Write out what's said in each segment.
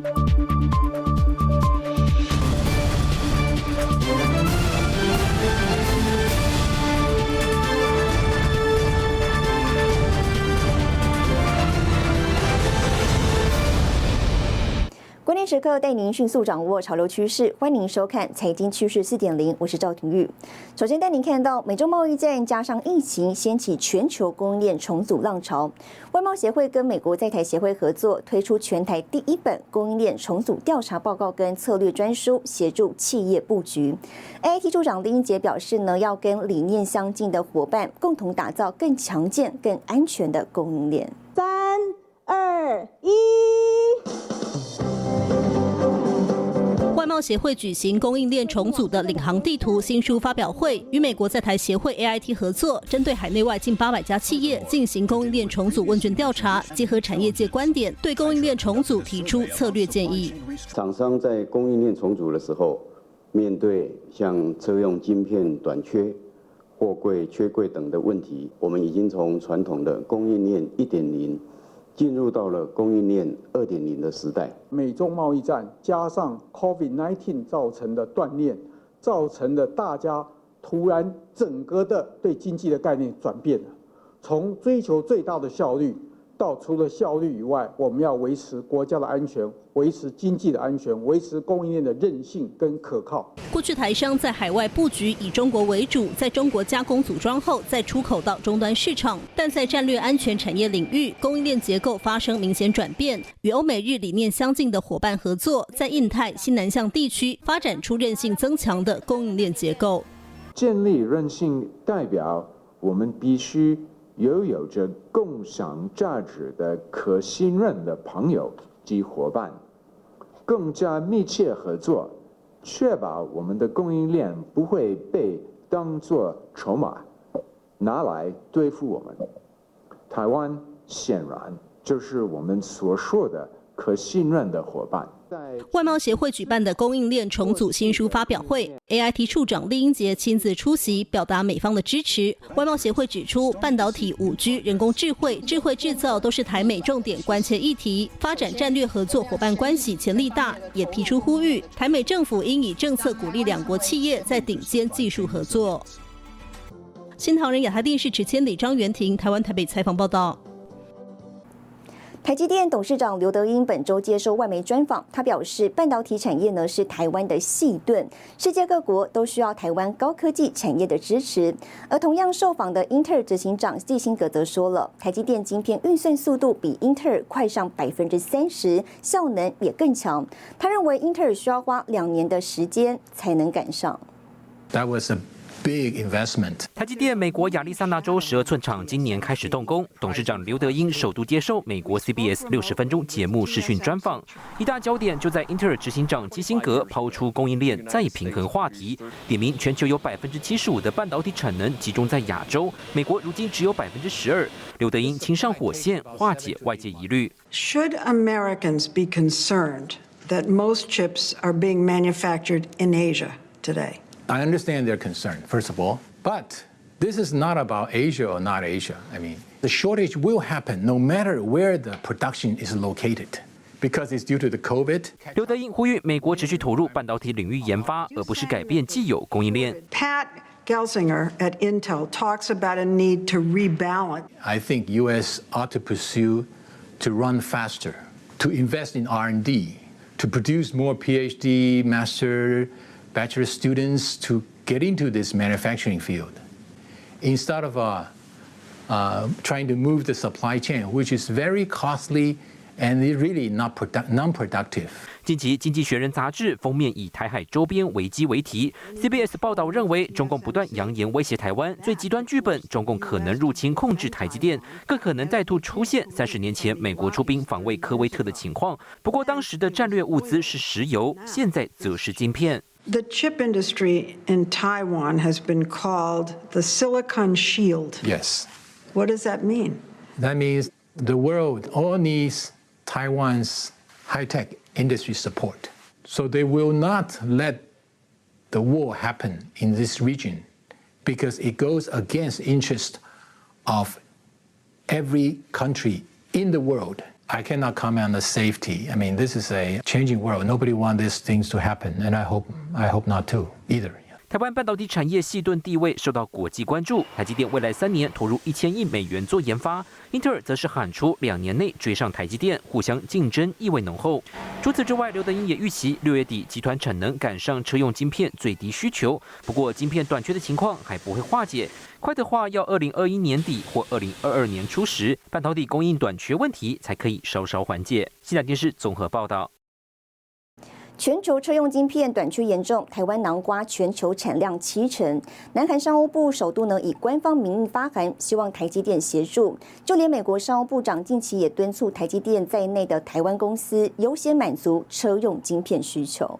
Thank you. 时刻带您迅速掌握潮流趋势，欢迎收看《财经趋势四点零》，我是赵廷玉。首先带您看到美洲贸易战加上疫情，掀起全球供应链重组浪潮。外贸协会跟美国在台协会合作，推出全台第一本供应链重组调查报告跟策略专书，协助企业布局。AIT 处长林英杰表示呢，要跟理念相近的伙伴，共同打造更强健、更安全的供应链。三、二、一。外贸协会举行供应链重组的领航地图新书发表会，与美国在台协会 AIT 合作，针对海内外近八百家企业进行供应链重组问卷调查，结合产业界观点，对供应链重组提出策略建议。厂商在供应链重组的时候，面对像车用晶片短缺、货柜缺柜等的问题，我们已经从传统的供应链一点零。进入到了供应链二点零的时代。美中贸易战加上 COVID-19 造成的断裂，造成了大家突然整个的对经济的概念转变了，从追求最大的效率。到除了效率以外，我们要维持国家的安全，维持经济的安全，维持供应链的韧性跟可靠。过去台商在海外布局以中国为主，在中国加工组装后再出口到终端市场，但在战略安全产业领域，供应链结构发生明显转变。与欧美日理念相近的伙伴合作，在印太、新南向地区发展出韧性增强的供应链结构。建立韧性代表我们必须。有有着共享价值的可信任的朋友及伙伴，更加密切合作，确保我们的供应链不会被当作筹码拿来对付我们。台湾显然就是我们所说的可信任的伙伴。外贸协会举办的供应链重组新书发表会，AIT 处长厉英杰亲自出席，表达美方的支持。外贸协会指出，半导体、五 G、人工智慧、智慧制造都是台美重点关切议题，发展战略合作伙伴关系潜力大，也提出呼吁，台美政府应以政策鼓励两国企业在顶尖技术合作。新唐人亚太电视持千里张元婷，台湾台北采访报道。台积电董事长刘德英本周接受外媒专访，他表示，半导体产业呢是台湾的细盾，世界各国都需要台湾高科技产业的支持。而同样受访的英特尔执行长季辛格则说了，台积电晶片运算速度比英特尔快上百分之三十，效能也更强。他认为英特尔需要花两年的时间才能赶上。That was big investment。台积电美国亚利桑那州十二寸厂今年开始动工，董事长刘德英首度接受美国 CBS 六十分钟节目视讯专访，一大焦点就在英特尔执行长基辛格抛出供应链再平衡话题，点名全球有百分之七十五的半导体产能集中在亚洲，美国如今只有百分之十二。刘德英亲上火线，化解外界疑虑。Should Americans be concerned that most chips are being manufactured in Asia today? I understand their concern, first of all, but this is not about Asia or not Asia. I mean, the shortage will happen no matter where the production is located. Because it's due to the COVID. 刘德英呼吁美国持续投入半导体领域研发，而不是改变既有供应链。Pat Gelsinger at Intel talks about a need to rebalance. I think U.S. ought to pursue to run faster, to invest in R&D, to produce more PhD, master bachelor students to get into this manufacturing field instead of uh, uh, trying to move the supply chain, which is very costly and really not non-productive. 近期，《经济学人》杂志封面以台海周边危机为题。CBS 报道认为，中共不断扬言威胁台湾，最极端剧本，中共可能入侵控制台积电，更可能再度出现三十年前美国出兵防卫科威特的情况。不过，当时的战略物资是石油，现在则是晶片。The chip industry in Taiwan has been called the Silicon Shield. Yes. What does that mean? That means the world all needs Taiwan's high tech industry support. So they will not let the war happen in this region because it goes against interest of every country in the world I cannot comment on the safety. I mean, this is a changing world. Nobody wants these things to happen, and I hope I hope not to either. 台湾半导体产业细盾地位受到国际关注，台积电未来三年投入一千亿美元做研发，英特尔则是喊出两年内追上台积电，互相竞争意味浓厚。除此之外，刘德英也预期六月底集团产能赶上车用晶片最低需求，不过晶片短缺的情况还不会化解，快的话要二零二一年底或二零二二年初时，半导体供应短缺问题才可以稍稍缓解。西南电视综合报道。全球车用晶片短缺严重，台湾囊瓜全球产量七成。南韩商务部首度呢以官方名义发函，希望台积电协助。就连美国商务部长近期也敦促台积电在内的台湾公司优先满足车用晶片需求。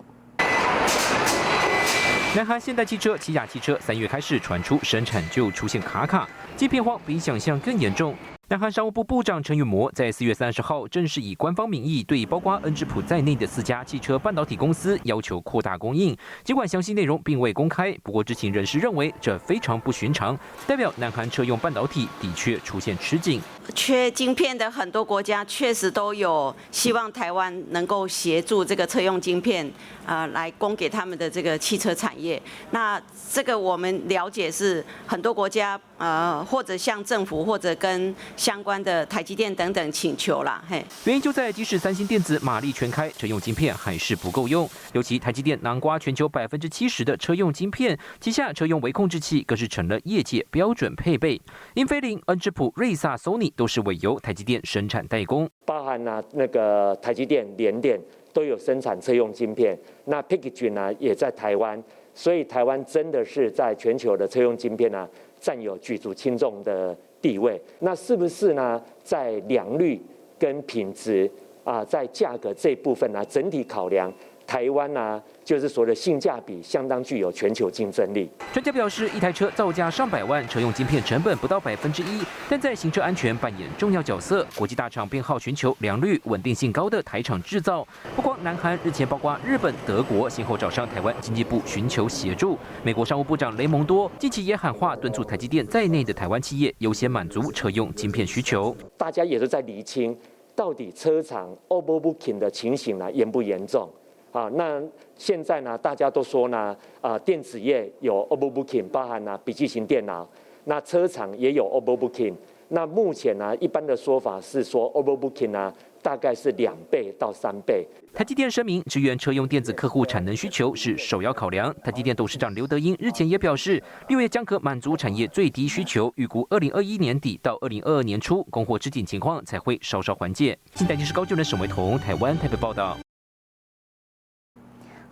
南韩现代汽车、起亚汽车三月开始传出生产就出现卡卡，晶片荒比想象更严重。南韩商务部部长陈宇模在四月三十号正式以官方名义对包括恩智浦在内的四家汽车半导体公司要求扩大供应。尽管详细内容并未公开，不过知情人士认为这非常不寻常，代表南韩车用半导体的确出现吃紧。缺晶片的很多国家确实都有希望台湾能够协助这个车用晶片，呃，来供给他们的这个汽车产业。那这个我们了解是很多国家呃或者向政府或者跟相关的台积电等等请求啦，嘿。原因就在即使三星电子马力全开，车用晶片还是不够用。尤其台积电囊瓜全球百分之七十的车用晶片，旗下车用微控制器更是成了业界标准配备。英飞凌、恩智浦、瑞萨、Sony 都是委由台积电生产代工，包含呢那个台积电、联电都有生产车用晶片，那 p i c k g 呢也在台湾，所以台湾真的是在全球的车用晶片呢占有举足轻重的。地位，那是不是呢？在良率跟品质啊，在价格这部分呢，整体考量，台湾呢，就是说的性价比相当具有全球竞争力。专家表示，一台车造价上百万，车用晶片成本不到百分之一，但在行车安全扮演重要角色。国际大厂偏好寻求良率、稳定性高的台厂制造。不光南韩，日前包括日本、德国先后找上台湾经济部寻求协助。美国商务部长雷蒙多近期也喊话，敦促台积电在内的台湾企业优先满足车用晶片需求。大家也都在厘清，到底车厂 overbooking 的情形呢严不严重？啊，那现在呢，大家都说呢，啊，电子业有 overbooking，包含呢笔记型电脑，那车厂也有 overbooking。那目前呢，一般的说法是说 overbooking 呢，大概是两倍到三倍。台积电声明，支援车用电子客户产能需求是首要考量。台积电董事长刘德英日前也表示，六月将可满足产业最低需求，预估二零二一年底到二零二二年初供货吃紧情况才会稍稍缓解。近代电视高就能沈维彤台湾台北报道。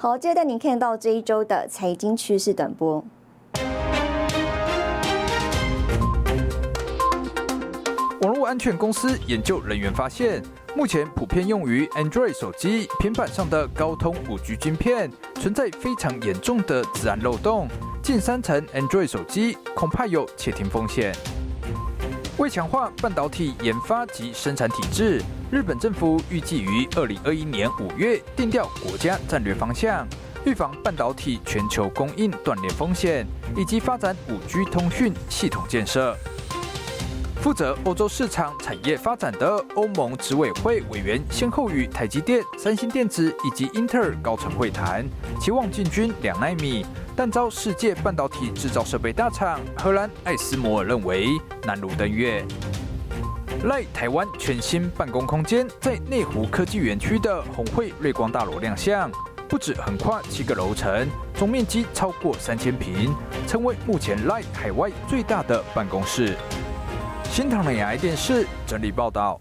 好，接着带您看到这一周的财经趋势短波。网络安全公司研究人员发现，目前普遍用于 Android 手机、平板上的高通五 G 晶片存在非常严重的自然漏洞，近三成 Android 手机恐怕有窃听风险。为强化半导体研发及生产体制，日本政府预计于二零二一年五月定调国家战略方向，预防半导体全球供应断裂风险，以及发展五 G 通讯系统建设。负责欧洲市场产业发展的欧盟执委会委员先后与台积电、三星电子以及英特尔高层会谈，期望进军两纳米，但遭世界半导体制造设备大厂荷兰艾斯摩尔认为难如登月。赖台湾全新办公空间在内湖科技园区的红会瑞光大楼亮相，不止横跨七个楼层，总面积超过三千平，成为目前赖海外最大的办公室。新唐人 AI 电视整理报道。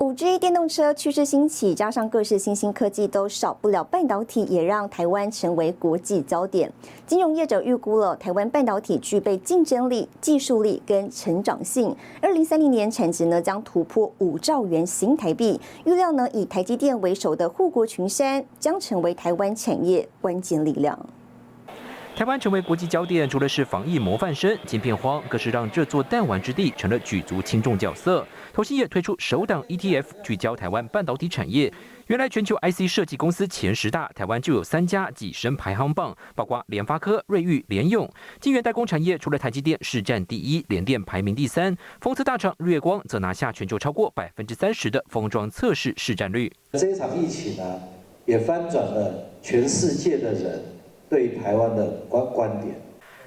五 G 电动车趋势兴起，加上各式新兴科技都少不了半导体，也让台湾成为国际焦点。金融业者预估了台湾半导体具备竞争力、技术力跟成长性。二零三零年产值呢将突破五兆元新台币。预料呢以台积电为首的护国群山将成为台湾产业关键力量。台湾成为国际焦点，除了是防疫模范生，晶片荒更是让这座弹丸之地成了举足轻重角色。投信也推出首档 ETF，聚焦台湾半导体产业。原来全球 IC 设计公司前十大，台湾就有三家跻身排行榜，包括联发科、瑞昱、联用。晶圆代工产业除了台积电市占第一，联电排名第三，封测大厂日月光则拿下全球超过百分之三十的封装测试市占率。这一场疫情呢，也翻转了全世界的人对台湾的观观点。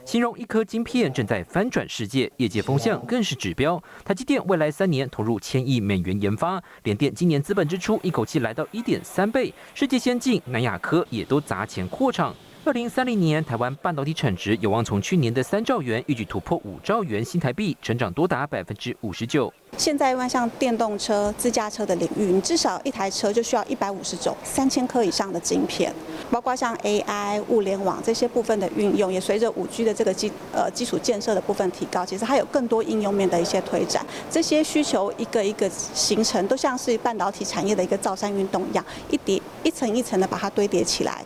形容一颗晶片正在翻转世界，业界风向更是指标。台积电未来三年投入千亿美元研发，联电今年资本支出一口气来到一点三倍，世界先进、南亚科也都砸钱扩厂。二零三零年，台湾半导体产值有望从去年的三兆元，预计突破五兆元新台币，成长多达百分之五十九。现在，像电动车、自驾车的领域，你至少一台车就需要一百五十种、三千颗以上的晶片，包括像 AI、物联网这些部分的运用，也随着五 G 的这个基呃基础建设的部分提高，其实还有更多应用面的一些推展。这些需求一个一个形成，都像是半导体产业的一个造山运动一样，一叠一层一层的把它堆叠起来。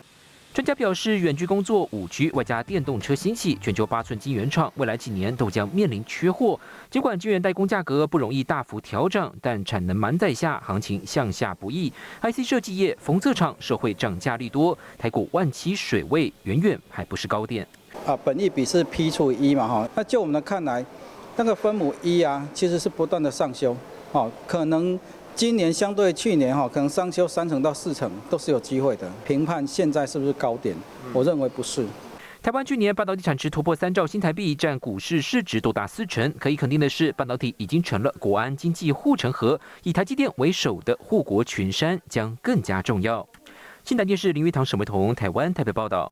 专家表示，远距工作、五 G 外加电动车兴起，全球八寸晶圆厂未来几年都将面临缺货。尽管晶圆代工价格不容易大幅调整，但产能满载下，行情向下不易。IC 设计业、封测厂社会涨价利多，台股万七水位远远还不是高点。啊，本益比是 P 除以一嘛，哈，那就我们看来，那个分母一啊，其实是不断的上修，哦，可能。今年相对去年哈，可能上修三成到四成都是有机会的。评判现在是不是高点？我认为不是。台湾去年半导体产值突破三兆新台币，占股市市值多达四成。可以肯定的是，半导体已经成了国安经济护城河，以台积电为首的护国群山将更加重要。新台电视林玉堂、沈维彤，台湾台北报道。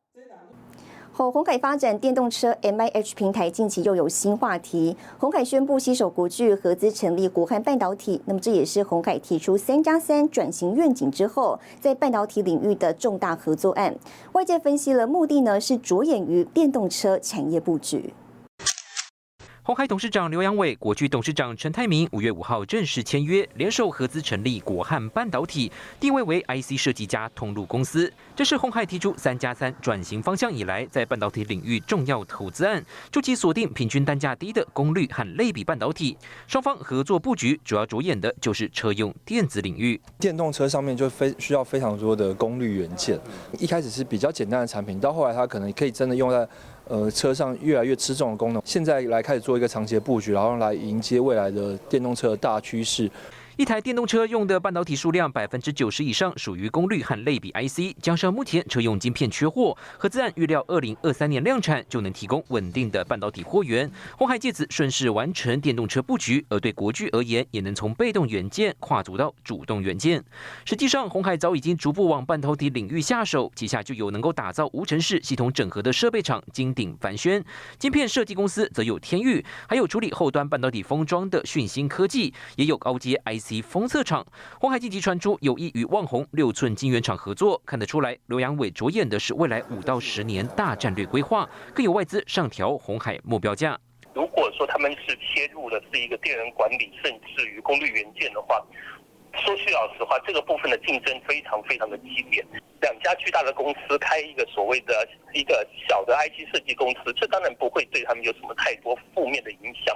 后鸿海发展电动车 M I H 平台近期又有新话题。鸿海宣布携手国巨合资成立国汉半导体，那么这也是鸿海提出三加三转型愿景之后，在半导体领域的重大合作案。外界分析了目的呢，是着眼于电动车产业布局。鸿海董事长刘阳伟、国巨董事长陈泰明五月五号正式签约，联手合资成立国汉半导体，定位为 IC 设计加通路公司。这是鸿海提出三加三转型方向以来，在半导体领域重要投资案，就其锁定平均单价低的功率和类比半导体。双方合作布局主要着眼的就是车用电子领域。电动车上面就非需要非常多的功率元件，一开始是比较简单的产品，到后来它可能可以真的用在。呃，车上越来越吃重的功能，现在来开始做一个长期的布局，然后来迎接未来的电动车大趋势。一台电动车用的半导体数量百分之九十以上属于功率和类比 IC，加上目前车用晶片缺货，合资案预料二零二三年量产就能提供稳定的半导体货源。鸿海借此顺势完成电动车布局，而对国巨而言，也能从被动元件跨足到主动元件。实际上，鸿海早已经逐步往半导体领域下手，旗下就有能够打造无尘室系统整合的设备厂金鼎凡轩，晶片设计公司则有天域，还有处理后端半导体封装的讯芯科技，也有高阶 IC。及封测厂，红海近期传出有意与旺宏六寸晶圆厂合作，看得出来刘阳伟着眼的是未来五到十年大战略规划，更有外资上调红海目标价。如果说他们是切入的是一个电源管理，甚至于功率元件的话，说句老实话，这个部分的竞争非常非常的激烈。两家巨大的公司开一个所谓的一个小的 IT 设计公司，这当然不会对他们有什么太多负面的影响。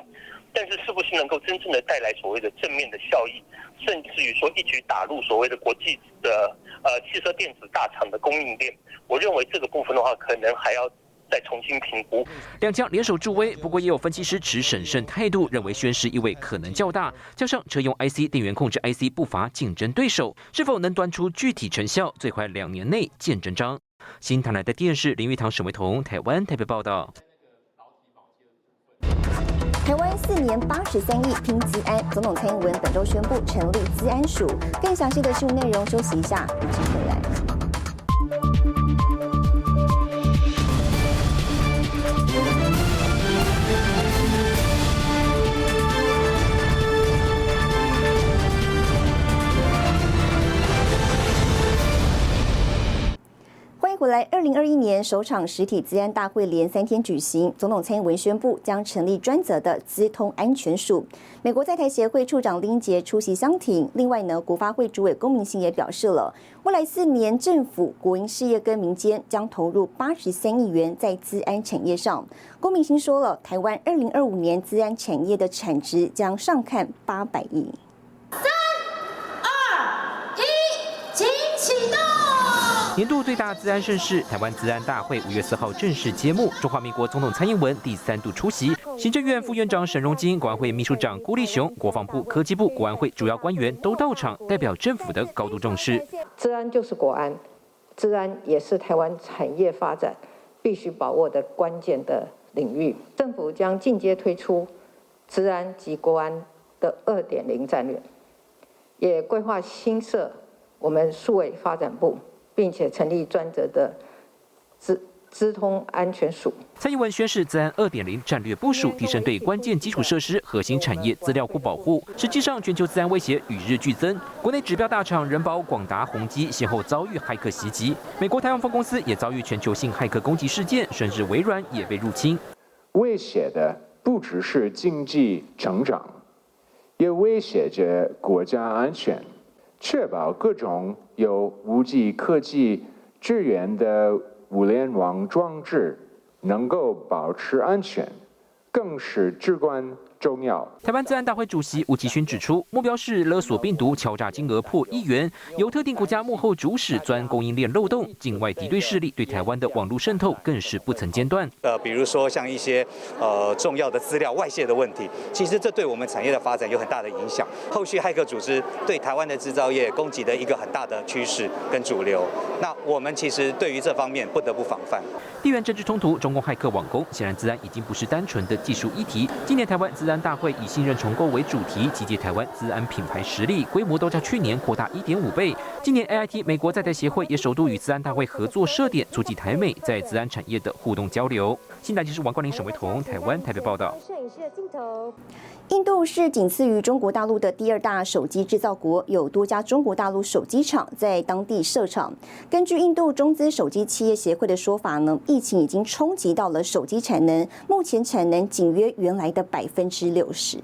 但是是不是能够真正的带来所谓的正面的效益，甚至于说一举打入所谓的国际的呃汽车电子大厂的供应链？我认为这个部分的话，可能还要再重新评估。两家联手助威，不过也有分析师持审慎态度，认为宣示意味可能较大。加上车用 IC 电源控制 IC 不乏竞争对手，是否能端出具体成效，最快两年内见真章。新唐来的电视林玉堂、沈维彤，台湾台北报道。台湾四年八十三亿拼资安，总统蔡英文本周宣布成立资安署。更详细的新闻内容，休息一下，马上回来。回来，二零二一年首场实体资安大会连三天举行，总统蔡英文宣布将成立专责的资通安全署。美国在台协会处长林杰出席相挺。另外呢，国发会主委龚明鑫也表示了，未来四年政府、国营事业跟民间将投入八十三亿元在资安产业上。龚明鑫说了，台湾二零二五年资安产业的产值将上看八百亿。启动。年度最大自安盛事台湾自安大会五月四号正式揭幕，中华民国总统蔡英文第三度出席，行政院副院长沈荣金、国安会秘书长辜立雄、国防部科技部国安会主要官员都到场，代表政府的高度重视。治安就是国安，治安也是台湾产业发展必须把握的关键的领域。政府将进阶推出治安及国安的二点零战略，也规划新设我们数位发展部。并且成立专责的资资通安全署。蔡英文宣示，自然二点零战略部署，提升对关键基础设施、核心产业资料库保护。实际上，全球自然威胁与日俱增。国内指标大厂人保、广达、宏基先后遭遇骇客袭击，美国台湾分公司也遭遇全球性骇客攻击事件，甚至微软也被入侵。威胁的不只是经济成长，也威胁着国家安全。确保各种有无际科技支援的物联网装置能够保持安全，更是至关。重要。台湾自然大会主席吴奇勋指出，目标是勒索病毒，敲诈金额破亿元，由特定国家幕后主使钻供应链漏洞，境外敌对势力对台湾的网络渗透更是不曾间断。呃，比如说像一些呃重要的资料外泄的问题，其实这对我们产业的发展有很大的影响。后续骇客组织对台湾的制造业攻击的一个很大的趋势跟主流，那我们其实对于这方面不得不防范。地缘政治冲突，中共骇客网攻，显然自然已经不是单纯的技术议题。今年台湾自自然大会以信任重构为主题，集结台湾自安品牌实力，规模都较去年扩大一点五倍。今年 AIT 美国在台协会也首度与自然大会合作设点，促进台美在自然产业的互动交流。新台就是王冠林、沈维彤，台湾台北报道。摄影师的镜头。印度是仅次于中国大陆的第二大手机制造国，有多家中国大陆手机厂在当地设厂。根据印度中资手机企业协会的说法呢，疫情已经冲击到了手机产能，目前产能仅约原来的百分之六十。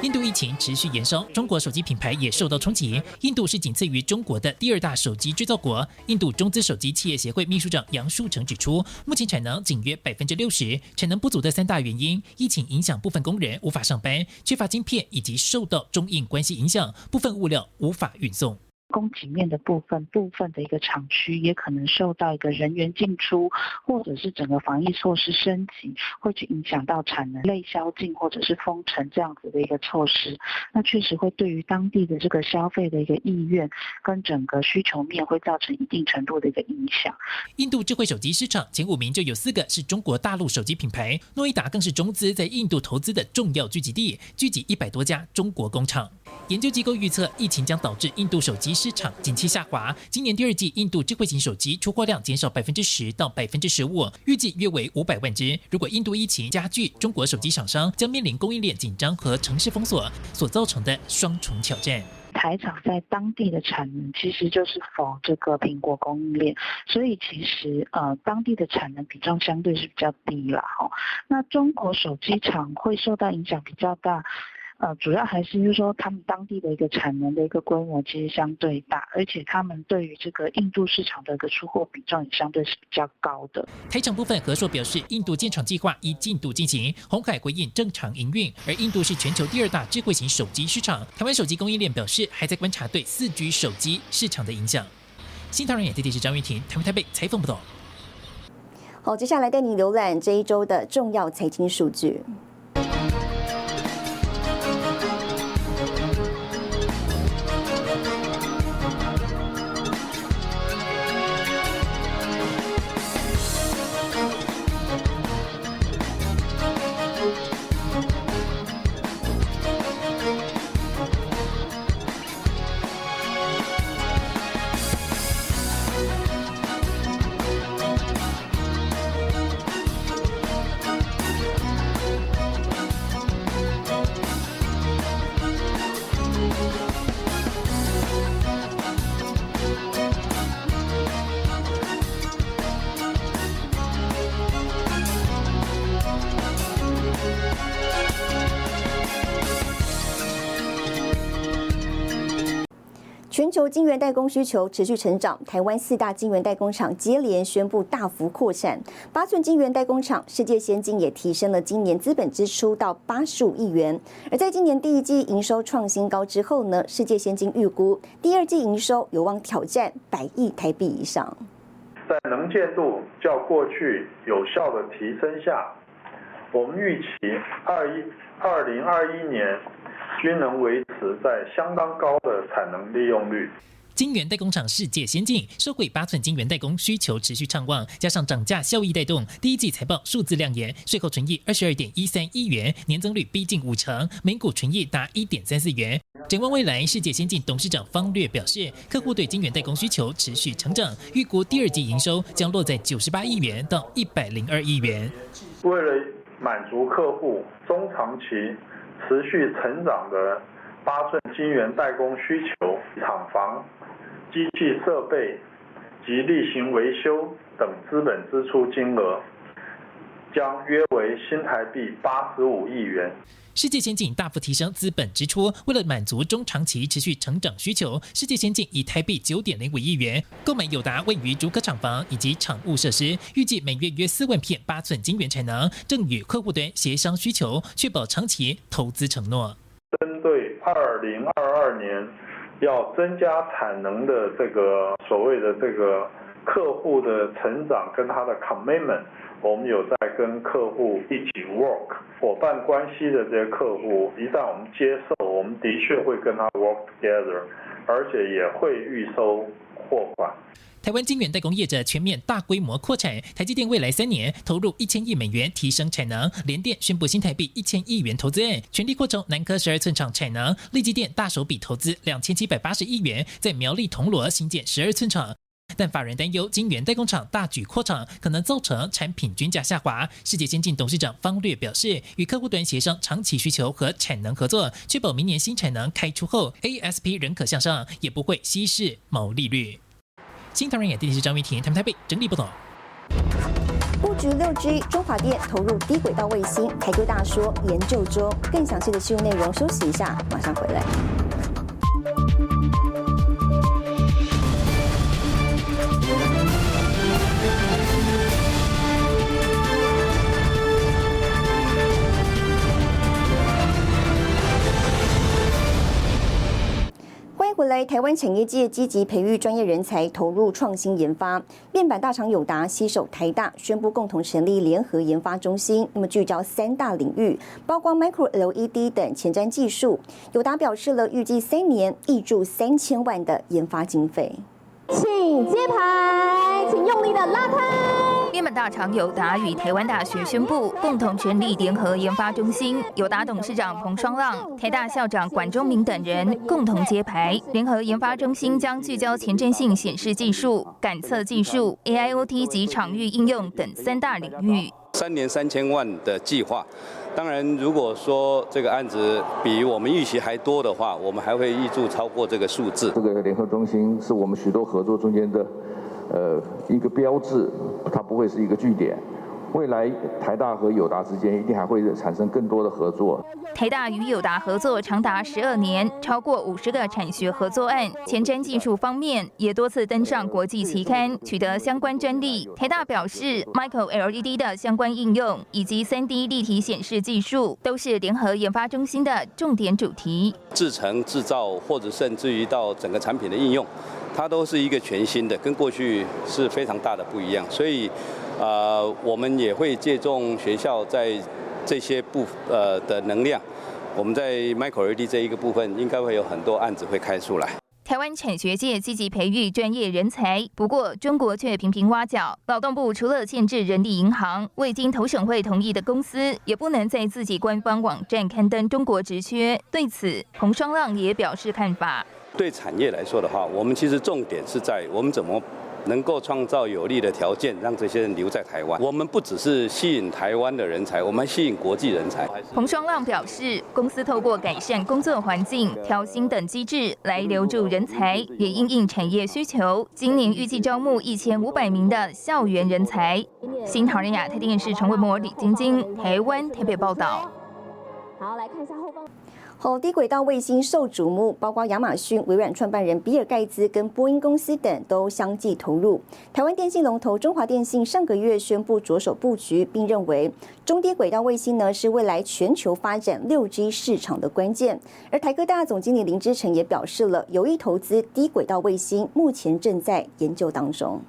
印度疫情持续延烧，中国手机品牌也受到冲击。印度是仅次于中国的第二大手机制造国。印度中资手机企业协会秘书长杨树成指出，目前产能仅约百分之六十，产能不足的三大原因：疫情影响部分工人无法上班，缺乏晶片，以及受到中印关系影响，部分物料无法运送。供给面的部分，部分的一个厂区也可能受到一个人员进出，或者是整个防疫措施升级，会去影响到产能类宵禁或者是封城这样子的一个措施，那确实会对于当地的这个消费的一个意愿跟整个需求面会造成一定程度的一个影响。印度智慧手机市场前五名就有四个是中国大陆手机品牌，诺伊达更是中资在印度投资的重要聚集地，聚集一百多家中国工厂。研究机构预测，疫情将导致印度手机市场景气下滑。今年第二季，印度智慧型手机出货量减少百分之十到百分之十五，预计约为五百万只。如果印度疫情加剧，中国手机厂商将面临供应链紧张和城市封锁所造成的双重挑战。台厂在当地的产能其实就是否这个苹果供应链，所以其实呃当地的产能比重相对是比较低了哈。那中国手机厂会受到影响比较大。呃，主要还是就是说，他们当地的一个产能的一个规模其实相对大，而且他们对于这个印度市场的一个出货比重也相对是比较高的。台厂部分合作表示，印度建厂计划依进度进行，红海回应正常营运。而印度是全球第二大智慧型手机市场，台湾手机供应链表示还在观察对四 G 手机市场的影响。新唐人也地是张玉婷，台湾台北采访报道。好，接下来带你浏览这一周的重要财经数据。球晶圆代工需求持续成长，台湾四大晶圆代工厂接连宣布大幅扩产。八寸晶圆代工厂世界先进也提升了今年资本支出到八十五亿元。而在今年第一季营收创新高之后呢，世界先进预估第二季营收有望挑战百亿台币以上。在能见度较过去有效的提升下，我们预期二一二零二一年。均能维持在相当高的产能利用率。晶圆代工厂世界先进，收回八寸晶圆代工需求持续畅旺，加上涨价效益带动，第一季财报数字亮眼，税后纯益二十二点一三亿元，年增率逼近五成，每股纯益达一点三四元。展望未来，世界先进董事长方略表示，客户对晶圆代工需求持续成长，预估第二季营收将落在九十八亿元到一百零二亿元。为了满足客户中长期。持续成长的八寸晶圆代工需求，厂房、机器设备及例行维修等资本支出金额，将约为新台币八十五亿元。世界先进大幅提升资本支出，为了满足中长期持续成长需求，世界先进以台币九点零五亿元购买友达位于竹科厂房以及厂务设施，预计每月约四万片八寸晶圆产能，正与客户端协商需求，确保长期投资承诺。针对二零二二年要增加产能的这个所谓的这个客户的成长跟他的 commitment。我们有在跟客户一起 work，伙伴关系的这些客户，一旦我们接受，我们的确会跟他 work together，而且也会预收货款。台湾晶圆代工业者全面大规模扩产，台积电未来三年投入一千亿美元提升产能，联电宣布新台币一千亿元投资案，全力扩充南科十二寸厂产能，立基电大手笔投资两千七百八十亿元，在苗栗铜锣新建十二寸厂。但法人担忧，晶圆代工厂大举扩厂，可能造成产品均价下滑。世界先进董事长方略表示，与客户端协商长期需求和产能合作，确保明年新产能开出后，ASP 仍可向上，也不会稀释毛利率。新唐人眼电视张明婷，他们台北整理报道。布局六 G，中华电投入低轨道卫星，台哥大说研究中。更详细的新闻内容，休息一下，马上回来。台湾产业界积极培育专业人才，投入创新研发。面板大厂友达携手台大，宣布共同成立联合研发中心，那么聚焦三大领域，包括 Micro LED 等前瞻技术。友达表示了，预计三年挹注三千万的研发经费。请揭牌，请用力的拉开。面板大厂友达与台湾大学宣布共同全力联合研发中心，友达董事长彭双浪、台大校长管中明等人共同揭牌。联合研发中心将聚焦前瞻性显示技术、感测技术、AIoT 及场域应用等三大领域。三年三千万的计划，当然如果说这个案子比我们预期还多的话，我们还会预祝超过这个数字。这个联合中心是我们许多合作中间的。呃，一个标志，它不会是一个据点。未来台大和友达之间一定还会产生更多的合作。台大与友达合作长达十二年，超过五十个产学合作案，前瞻技术方面也多次登上国际期刊，取得相关专利。台大表示，Micro LED 的相关应用以及 3D 立体显示技术，都是联合研发中心的重点主题。制成、制造，或者甚至于到整个产品的应用。它都是一个全新的，跟过去是非常大的不一样，所以，呃，我们也会借重学校在这些部呃的能量，我们在 Micro LED 这一个部分，应该会有很多案子会开出来。台湾产学界积极培育专业人才，不过中国却频频挖角。劳动部除了限制人力银行，未经投审会同意的公司，也不能在自己官方网站刊登中国职缺。对此，洪双浪也表示看法。对产业来说的话，我们其实重点是在我们怎么能够创造有利的条件，让这些人留在台湾。我们不只是吸引台湾的人才，我们吸引国际人才。洪双浪表示，公司透过改善工作环境、调薪等机制来留住人才，也因应产业需求，今年预计招募一千五百名的校园人才。新唐人亚太电视陈慧模、李晶晶，台湾台北报道。好，来看一下后方。好，低轨道卫星受瞩目，包括亚马逊、微软创办人比尔盖茨跟波音公司等都相继投入。台湾电信龙头中华电信上个月宣布着手布局，并认为中低轨道卫星呢是未来全球发展六 G 市场的关键。而台科大总经理林之成也表示了有意投资低轨道卫星，目前正在研究当中。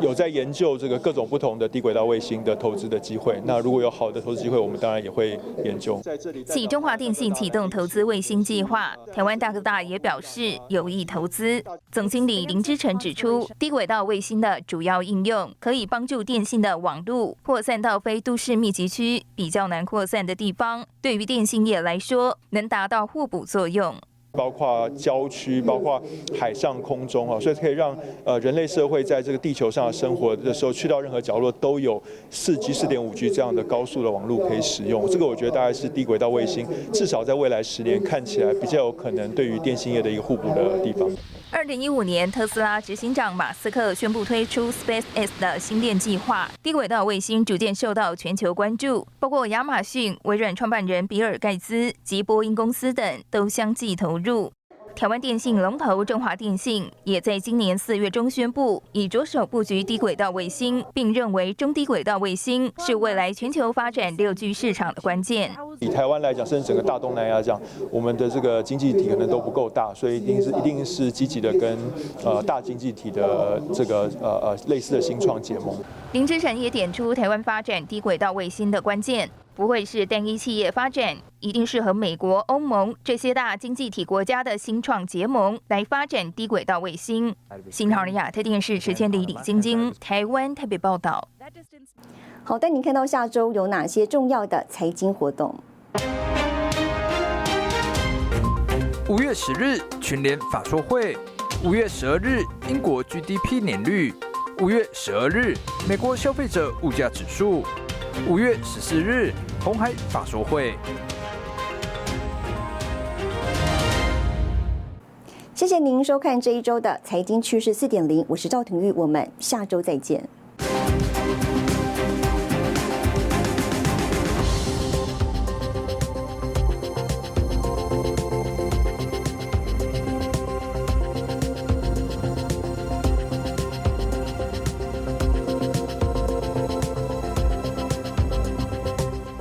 有在研究这个各种不同的低轨道卫星的投资的机会。那如果有好的投资机会，我们当然也会研究。起，中华电信启动投资卫星计划，台湾大哥大也表示有意投资。总经理林之成指出，低轨道卫星的主要应用可以帮助电信的网路扩散到非都市密集区比较难扩散的地方，对于电信业来说，能达到互补作用。包括郊区，包括海上空中啊，所以可以让呃人类社会在这个地球上的生活的时候，去到任何角落都有四 G、四点五 G 这样的高速的网络可以使用。这个我觉得大概是低轨道卫星，至少在未来十年看起来比较有可能对于电信业的一个互补的地方。二零一五年，特斯拉执行长马斯克宣布推出 SpaceX 的星链计划，低轨道卫星逐渐受到全球关注，包括亚马逊、微软创办人比尔盖茨及波音公司等都相继投入。台湾电信龙头中华电信也在今年四月中宣布，已着手布局低轨道卫星，并认为中低轨道卫星是未来全球发展六 G 市场的关键。以台湾来讲，甚至整个大东南亚讲，我们的这个经济体可能都不够大，所以一定是一定是积极的跟呃大经济体的这个呃呃类似的新创结盟。林志成也点出台湾发展低轨道卫星的关键。不会是单一企业发展，一定是和美国、欧盟这些大经济体国家的新创结盟来发展低轨道卫星。新唐人亚特电视池千里李晶晶，台湾台北报道。好，带您看到下周有哪些重要的财经活动。五月十日群联法说会，五月十二日英国 GDP 年率，五月十二日美国消费者物价指数。五月十四日，红海法说会。谢谢您收看这一周的财经趋势四点零，我是赵廷玉，我们下周再见。